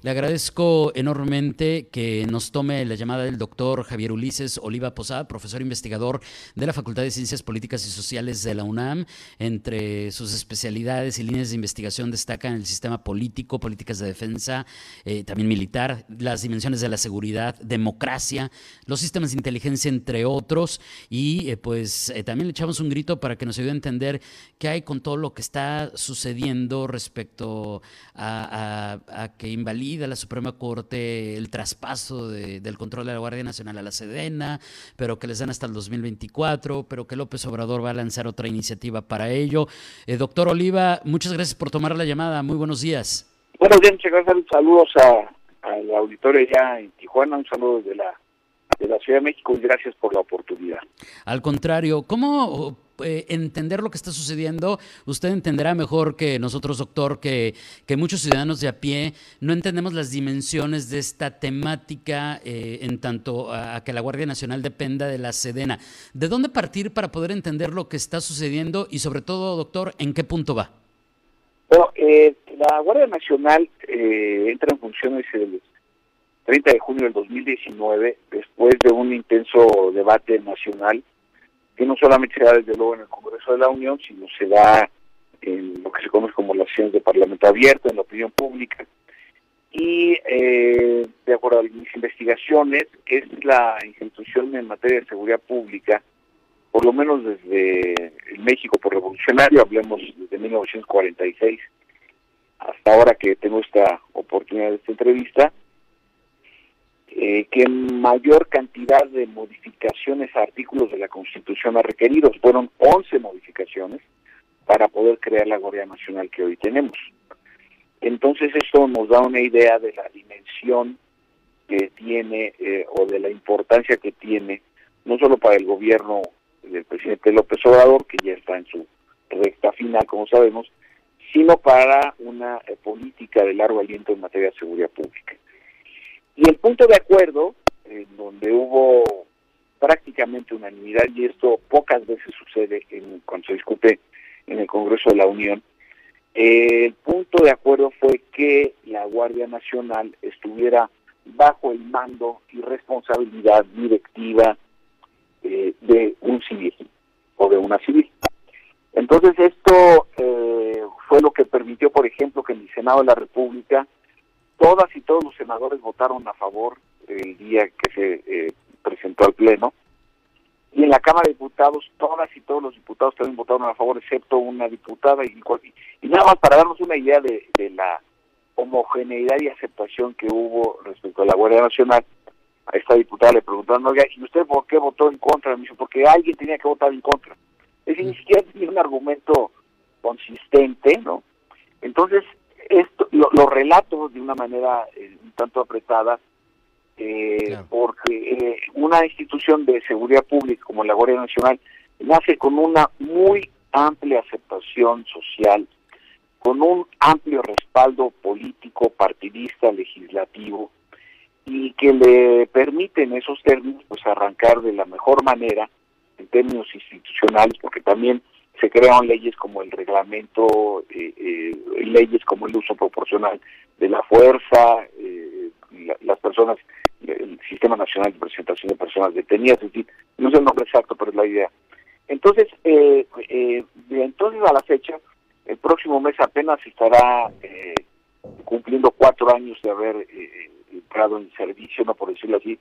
Le agradezco enormemente que nos tome la llamada del doctor Javier Ulises Oliva Posada, profesor investigador de la Facultad de Ciencias Políticas y Sociales de la UNAM. Entre sus especialidades y líneas de investigación destacan el sistema político, políticas de defensa, eh, también militar, las dimensiones de la seguridad, democracia, los sistemas de inteligencia, entre otros. Y eh, pues eh, también le echamos un grito para que nos ayude a entender qué hay con todo lo que está sucediendo respecto a, que invalida de la Suprema Corte el traspaso del control de la Guardia Nacional a la Sedena, pero que les dan hasta el 2024, pero que López Obrador va a lanzar otra iniciativa para ello. Eh, doctor Oliva, muchas gracias por tomar la llamada. Muy buenos días. Buenos días, muchas gracias. Saludos a, al auditorio ya en Tijuana, un saludo de la, de la Ciudad de México y gracias por la oportunidad. Al contrario, ¿cómo eh, entender lo que está sucediendo, usted entenderá mejor que nosotros, doctor, que, que muchos ciudadanos de a pie no entendemos las dimensiones de esta temática eh, en tanto a, que la Guardia Nacional dependa de la Sedena. ¿De dónde partir para poder entender lo que está sucediendo y sobre todo, doctor, en qué punto va? Bueno, eh, la Guardia Nacional entra en funciones el 30 de junio del 2019, después de un intenso debate nacional que no solamente se da desde luego en el Congreso de la Unión, sino se da en lo que se conoce como las acciones de Parlamento abierto, en la opinión pública. Y eh, de acuerdo a mis investigaciones, es la institución en materia de seguridad pública, por lo menos desde el México por revolucionario, hablemos desde 1946 hasta ahora que tengo esta oportunidad de esta entrevista, eh, que mayor cantidad de modificaciones a artículos de la Constitución ha requerido. Fueron 11 modificaciones para poder crear la Guardia Nacional que hoy tenemos. Entonces esto nos da una idea de la dimensión que tiene eh, o de la importancia que tiene, no solo para el gobierno del presidente López Obrador, que ya está en su recta final, como sabemos, sino para una eh, política de largo aliento en materia de seguridad pública. Y el punto de acuerdo, en donde hubo prácticamente unanimidad, y esto pocas veces sucede en, cuando se discute en el Congreso de la Unión, el punto de acuerdo fue que la Guardia Nacional estuviera bajo el mando y responsabilidad directiva eh, de un civil o de una civil. Entonces esto eh, fue lo que permitió, por ejemplo, que en el Senado de la República todas y todos los senadores votaron a favor el día que se eh, presentó al Pleno. Y en la Cámara de Diputados, todas y todos los diputados también votaron a favor, excepto una diputada. Y, y nada más para darnos una idea de, la homogeneidad y aceptación que hubo respecto a la Guardia Nacional, a esta diputada le preguntaron, ¿y usted por qué votó en contra? Me dijo, porque alguien tenía que votar en contra. Es decir, ni siquiera tenía un argumento consistente, ¿no? Entonces, esto lo, relato de una manera eh, un tanto apretada eh, porque eh, una institución de seguridad pública como la Guardia Nacional nace con una muy amplia aceptación social, con un amplio respaldo político, partidista, legislativo, y que le permite en esos términos pues arrancar de la mejor manera en términos institucionales, porque también se crearon leyes como el reglamento, eh, leyes como el uso proporcional de la fuerza, eh, las personas, el Sistema Nacional de Presentación de Personas Detenidas, es decir, no sé el nombre exacto, pero es la idea. Entonces, de entonces a la fecha, el próximo mes apenas estará cumpliendo cuatro años de haber entrado en servicio, no por decirlo así.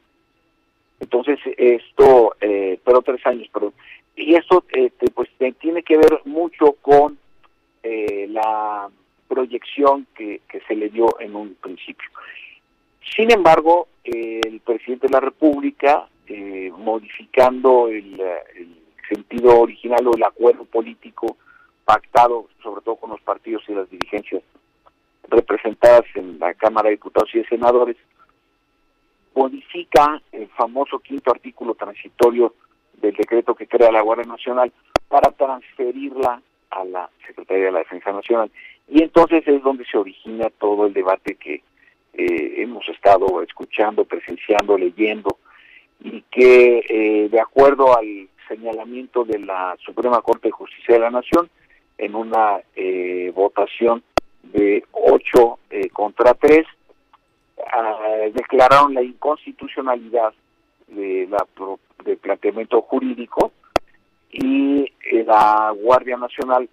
Entonces, esto, pero tres años, pero y eso este, pues tiene que ver mucho con eh, la proyección que, se le dio en un principio. Sin embargo, el presidente de la República, eh, modificando el, sentido original o el acuerdo político pactado, sobre todo con los partidos y las dirigencias representadas en la Cámara de Diputados y de Senadores, modifica el famoso quinto artículo transitorio del decreto que crea la Guardia Nacional para transferirla a la Secretaría de la Defensa Nacional. Y entonces es donde se origina todo el debate que eh, hemos estado escuchando, presenciando, leyendo, y que eh, de acuerdo al señalamiento de la Suprema Corte de Justicia de la Nación, en una eh, votación de 8 eh, contra 3, ah, declararon la inconstitucionalidad de la, del planteamiento jurídico y la Guardia Nacional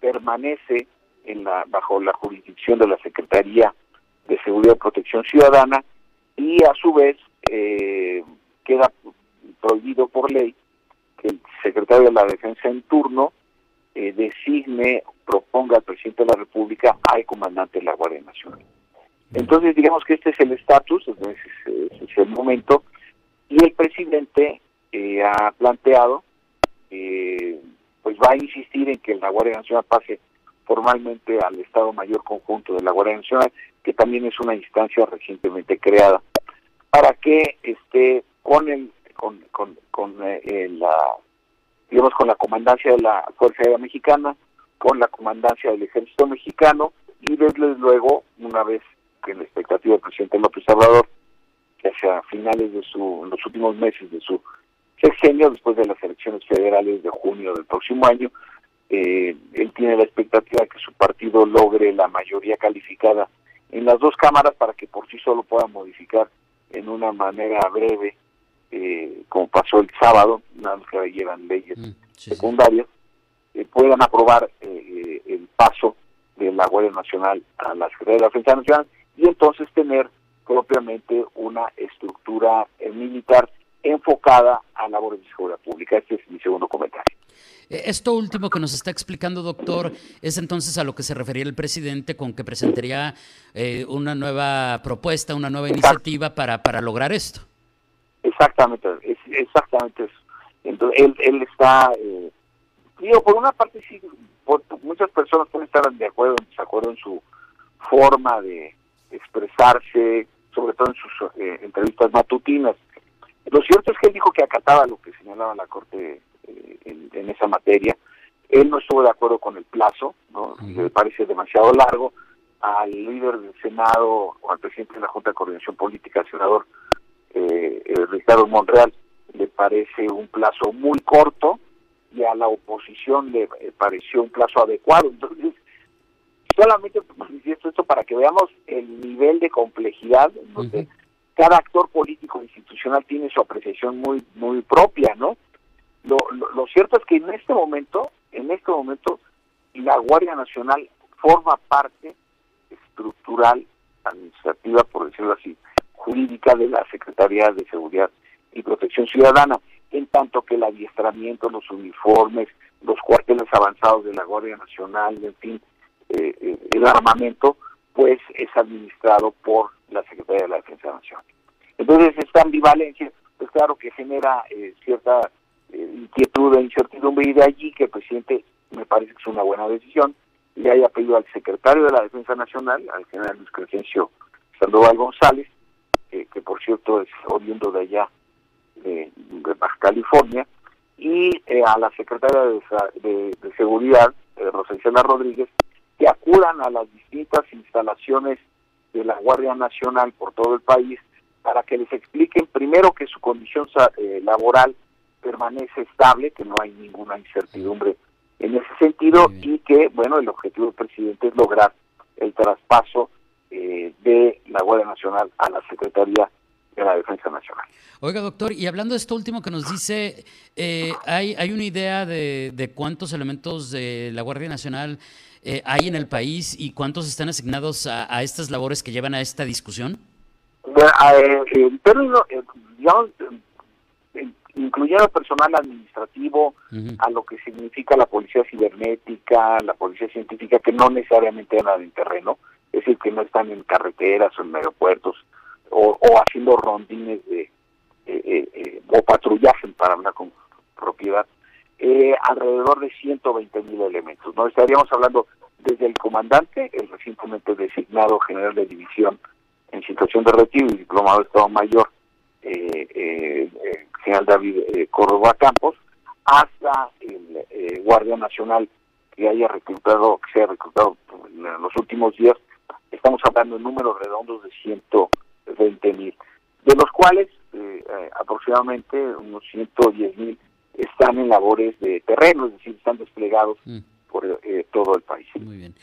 permanece en la, bajo la jurisdicción de la Secretaría de Seguridad y Protección Ciudadana y a su vez eh, queda prohibido por ley que el secretario de la Defensa en turno eh, designe, proponga al presidente de la República al comandante de la Guardia Nacional. Entonces, digamos que este es el estatus, ese es el momento, y el presidente eh, ha planteado, eh, pues va a insistir en que la Guardia Nacional pase formalmente al Estado Mayor Conjunto de la Guardia Nacional, que también es una instancia recientemente creada, para que esté con el con, con, con eh, la digamos con la comandancia de la Fuerza Aérea Mexicana, con la comandancia del Ejército Mexicano y desde luego una vez que la expectativa del presidente López Obrador que hacia finales de su en los últimos meses de su sexenio después de las elecciones federales de junio del próximo año eh, él tiene la expectativa de que su partido logre la mayoría calificada en las dos cámaras para que por sí solo pueda modificar en una manera breve, eh, como pasó el sábado, nada más que llevan leyes mm, secundarias, eh, puedan aprobar eh, el paso de la Guardia Nacional a la Secretaría de la Defensa Nacional y entonces tener propiamente una estructura militar enfocada a labores de seguridad pública. Este es mi segundo comentario. Eh, esto último que nos está explicando, doctor, es entonces a lo que se refería el presidente con que presentaría eh, una nueva propuesta, una nueva iniciativa para, para lograr esto. Exactamente, es exactamente eso. Entonces, él, él está, eh, digo, por una parte sí, muchas personas pueden estar de acuerdo o desacuerdo en su forma de expresarse, sobre todo en sus eh, entrevistas matutinas. Lo cierto es que él dijo que acataba lo que señalaba la Corte en, esa materia. Él no estuvo de acuerdo con el plazo, ¿no? le parece demasiado largo. Al líder del Senado o al presidente de la Junta de Coordinación Política, el senador eh, Ricardo Monreal, le parece un plazo muy corto y a la oposición le eh, pareció un plazo adecuado. Entonces, solamente manifiesto esto para que veamos el nivel de complejidad donde cada actor político institucional tiene su apreciación muy muy propia, ¿no? Lo, lo, cierto es que en este momento, en este momento, la Guardia Nacional forma parte estructural, administrativa, por decirlo así, jurídica de la Secretaría de Seguridad y Protección Ciudadana, en tanto que el adiestramiento, los uniformes, los cuarteles avanzados de la Guardia Nacional, en fin, eh, eh, el armamento, pues es administrado por la Secretaría de la Defensa Nacional. Entonces, esta ambivalencia, pues claro que genera eh, cierta eh, inquietud e incertidumbre y de allí que el presidente, me parece que es una buena decisión, le haya pedido al secretario de la Defensa Nacional, al general Luis Crescencio Sandoval González, que por cierto es oriundo de allá, de, Baja California, y eh, a la secretaria de, Seguridad, eh, Rodríguez, que acudan a las distintas instalaciones de la Guardia Nacional por todo el país para que les expliquen primero que su condición eh, laboral permanece estable, que no hay ninguna incertidumbre en ese sentido y que, bueno, el objetivo del presidente es lograr el traspaso eh, de la Guardia Nacional a la Secretaría de la Defensa Nacional. Oiga, doctor, y hablando de esto último que nos dice, eh, ¿hay, ¿hay una idea de, de, cuántos elementos de la Guardia Nacional eh, hay en el país y cuántos están asignados a, estas labores que llevan a esta discusión? Bueno, en términos, digamos, incluyendo personal administrativo, a lo que significa la policía cibernética, la policía científica, que no necesariamente andan en terreno, es decir, que no están en carreteras o en aeropuertos, o, haciendo rondines de, eh, eh, eh, o patrullaje para hablar con propiedad, alrededor de 120 mil elementos. no Estaríamos hablando desde el comandante, el recientemente designado general de división en situación de retiro y diplomado de Estado Mayor, eh, eh, general David eh, Córdoba Campos, hasta el eh, Guardia Nacional que haya reclutado, que se haya reclutado en los últimos días, estamos hablando de números redondos de 20 mil, de los cuales eh, aproximadamente unos 110 mil están en labores de terreno, es decir, están desplegados mm. por todo el país. Muy bien.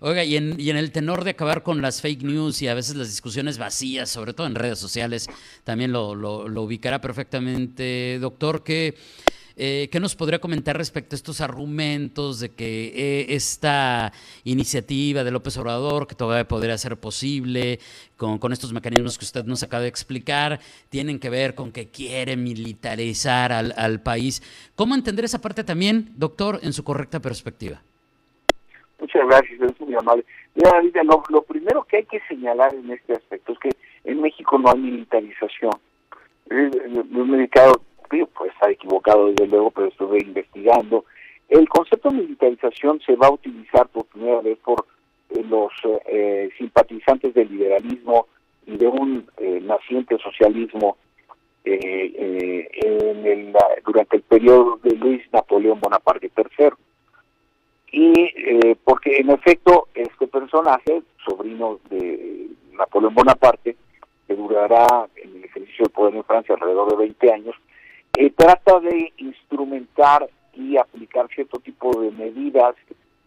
Oiga, y en, y en el tenor de acabar con las fake news y a veces las discusiones vacías, sobre todo en redes sociales, también lo, lo, lo ubicará perfectamente, doctor, que eh, ¿Qué nos podría comentar respecto a estos argumentos de que eh, esta iniciativa de López Obrador, que todavía podría ser posible, con, con, estos mecanismos que usted nos acaba de explicar, tienen que ver con que quiere militarizar al, al país? ¿Cómo entender esa parte también, doctor, en su correcta perspectiva? Muchas gracias, es muy amable. Mira, lo, lo primero que hay que señalar en este aspecto es que en México no hay militarización. Me he pues desde luego, pero estuve investigando. El concepto de militarización se va a utilizar por primera vez por eh, los eh, simpatizantes del liberalismo y de un eh, naciente socialismo en el, durante el periodo de Luis Napoleón Bonaparte III. Y porque en efecto este personaje, sobrino de Napoleón Bonaparte, que durará en el ejercicio del poder en Francia alrededor de 20 años, eh, trata de instrumentar y aplicar cierto tipo de medidas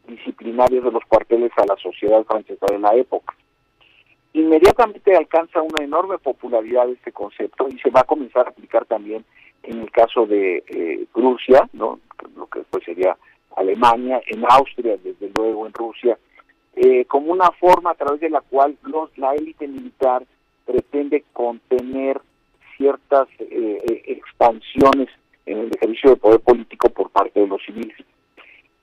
disciplinarias de los cuarteles a la sociedad francesa de la época. Inmediatamente alcanza una enorme popularidad este concepto y se va a comenzar a aplicar también en el caso de eh, Rusia, ¿no? lo que después sería Alemania, en Austria, desde luego en Rusia, eh, como una forma a través de la cual los, la élite militar pretende contener ciertas eh, eh, expansiones en el ejercicio de poder político por parte de los civiles.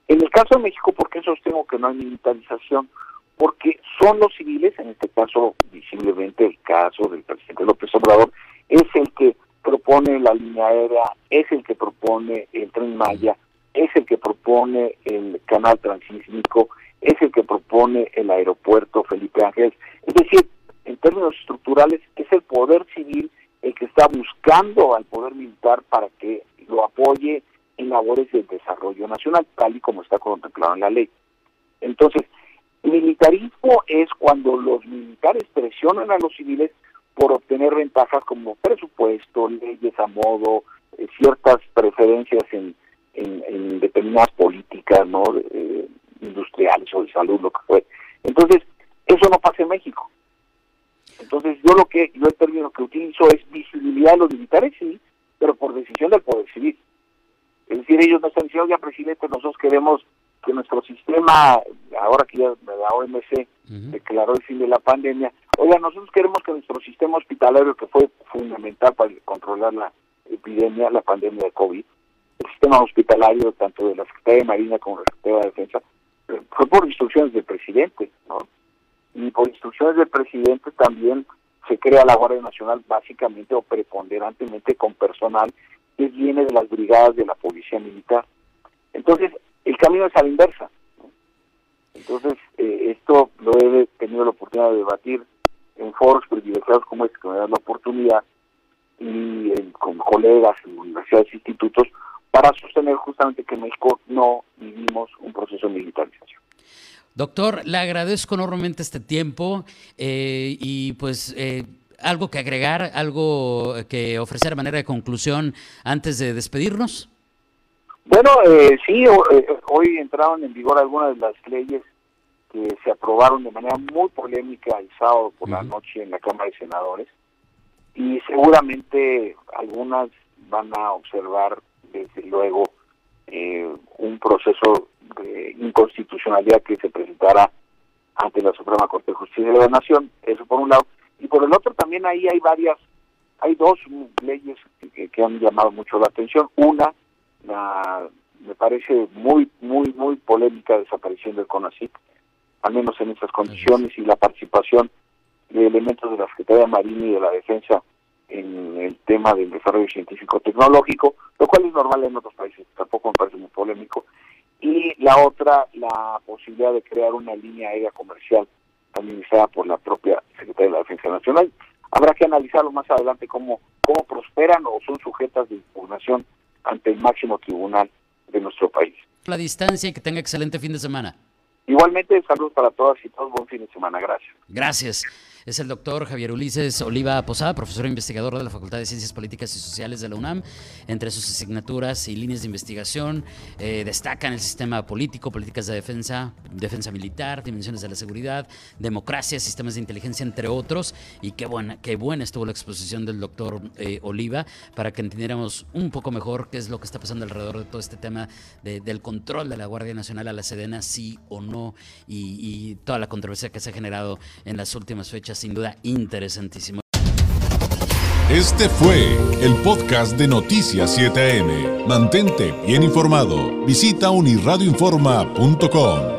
En el caso de México, ¿por qué sostengo que no hay militarización? Porque son los civiles, en este caso visiblemente el caso del presidente López Obrador, es el que propone la línea aérea, es el que propone el tren Maya, es el que propone el canal transísmico, es el que propone el aeropuerto Felipe Ángeles. Es decir, en términos estructurales, es el poder civil que está buscando al poder militar para que lo apoye en labores de desarrollo nacional, tal y como está contemplado en la ley. Entonces, militarismo es cuando los militares presionan a los civiles por obtener ventajas como presupuesto, leyes a modo, eh, ciertas preferencias en, en, determinadas políticas no eh, industriales o de salud, lo que fue. Entonces, eso no pasa en México. Entonces, yo lo que yo el término que utilizo es visibilidad de los militares, sí, pero por decisión del Poder Civil. Es decir, ellos no están diciendo, ya presidente, nosotros queremos que nuestro sistema, ahora que ya la OMC declaró el fin de la pandemia, oiga, nosotros queremos que nuestro sistema hospitalario, que fue fundamental para controlar la epidemia, la pandemia de COVID, el sistema hospitalario, tanto de la Secretaría de Marina como de la Secretaría de Defensa, fue por instrucciones del presidente, ¿no? Y por instrucciones del presidente también se crea la Guardia Nacional básicamente o preponderantemente con personal que viene de las brigadas de la Policía Militar. Entonces, el camino es a la inversa. Entonces, eh, esto lo he tenido la oportunidad de debatir en foros privilegiados como este que me dan la oportunidad y con colegas en universidades e institutos para sostener justamente que en México no vivimos un proceso de militarización. Doctor, le agradezco enormemente este tiempo eh, y pues eh, algo que agregar, algo que ofrecer a manera de conclusión antes de despedirnos. Bueno, eh, sí, hoy entraron en vigor algunas de las leyes que se aprobaron de manera muy polémica el sábado por la noche en la Cámara de Senadores y seguramente algunas van a observar desde luego un proceso de inconstitucionalidad que se presentara ante la Suprema Corte de Justicia de la Nación, eso por un lado, y por el otro también ahí hay varias, hay dos leyes que, han llamado mucho la atención. Una, la, me parece muy, muy, muy polémica desaparición del CONACYT, al menos en estas condiciones, y la participación de elementos de la Secretaría Marina y de la Defensa en el tema del desarrollo científico-tecnológico, lo cual es normal en otros países, tampoco me parece muy polémico, y la otra, la posibilidad de crear una línea aérea comercial administrada por la propia Secretaría de la Defensa Nacional. Habrá que analizarlo más adelante cómo, cómo prosperan o son sujetas de impugnación ante el máximo tribunal de nuestro país. La distancia y que tenga excelente fin de semana. Igualmente, saludos para todas y todos, buen fin de semana, gracias. Gracias. Es el doctor Javier Ulises Oliva Posada, profesor e investigador de la Facultad de Ciencias Políticas y Sociales de la UNAM. Entre sus asignaturas y líneas de investigación eh, destacan el sistema político, políticas de defensa, defensa militar, dimensiones de la seguridad, democracia, sistemas de inteligencia, entre otros. Y qué buena, qué buena estuvo la exposición del doctor eh, Oliva para que entendiéramos un poco mejor qué es lo que está pasando alrededor de todo este tema del control de la Guardia Nacional a la Sedena, sí o no, y, y toda la controversia que se ha generado en las últimas fechas, sin duda interesantísimo. Este fue el podcast de Noticias 7am. Mantente bien informado. Visita unirradioinforma.com.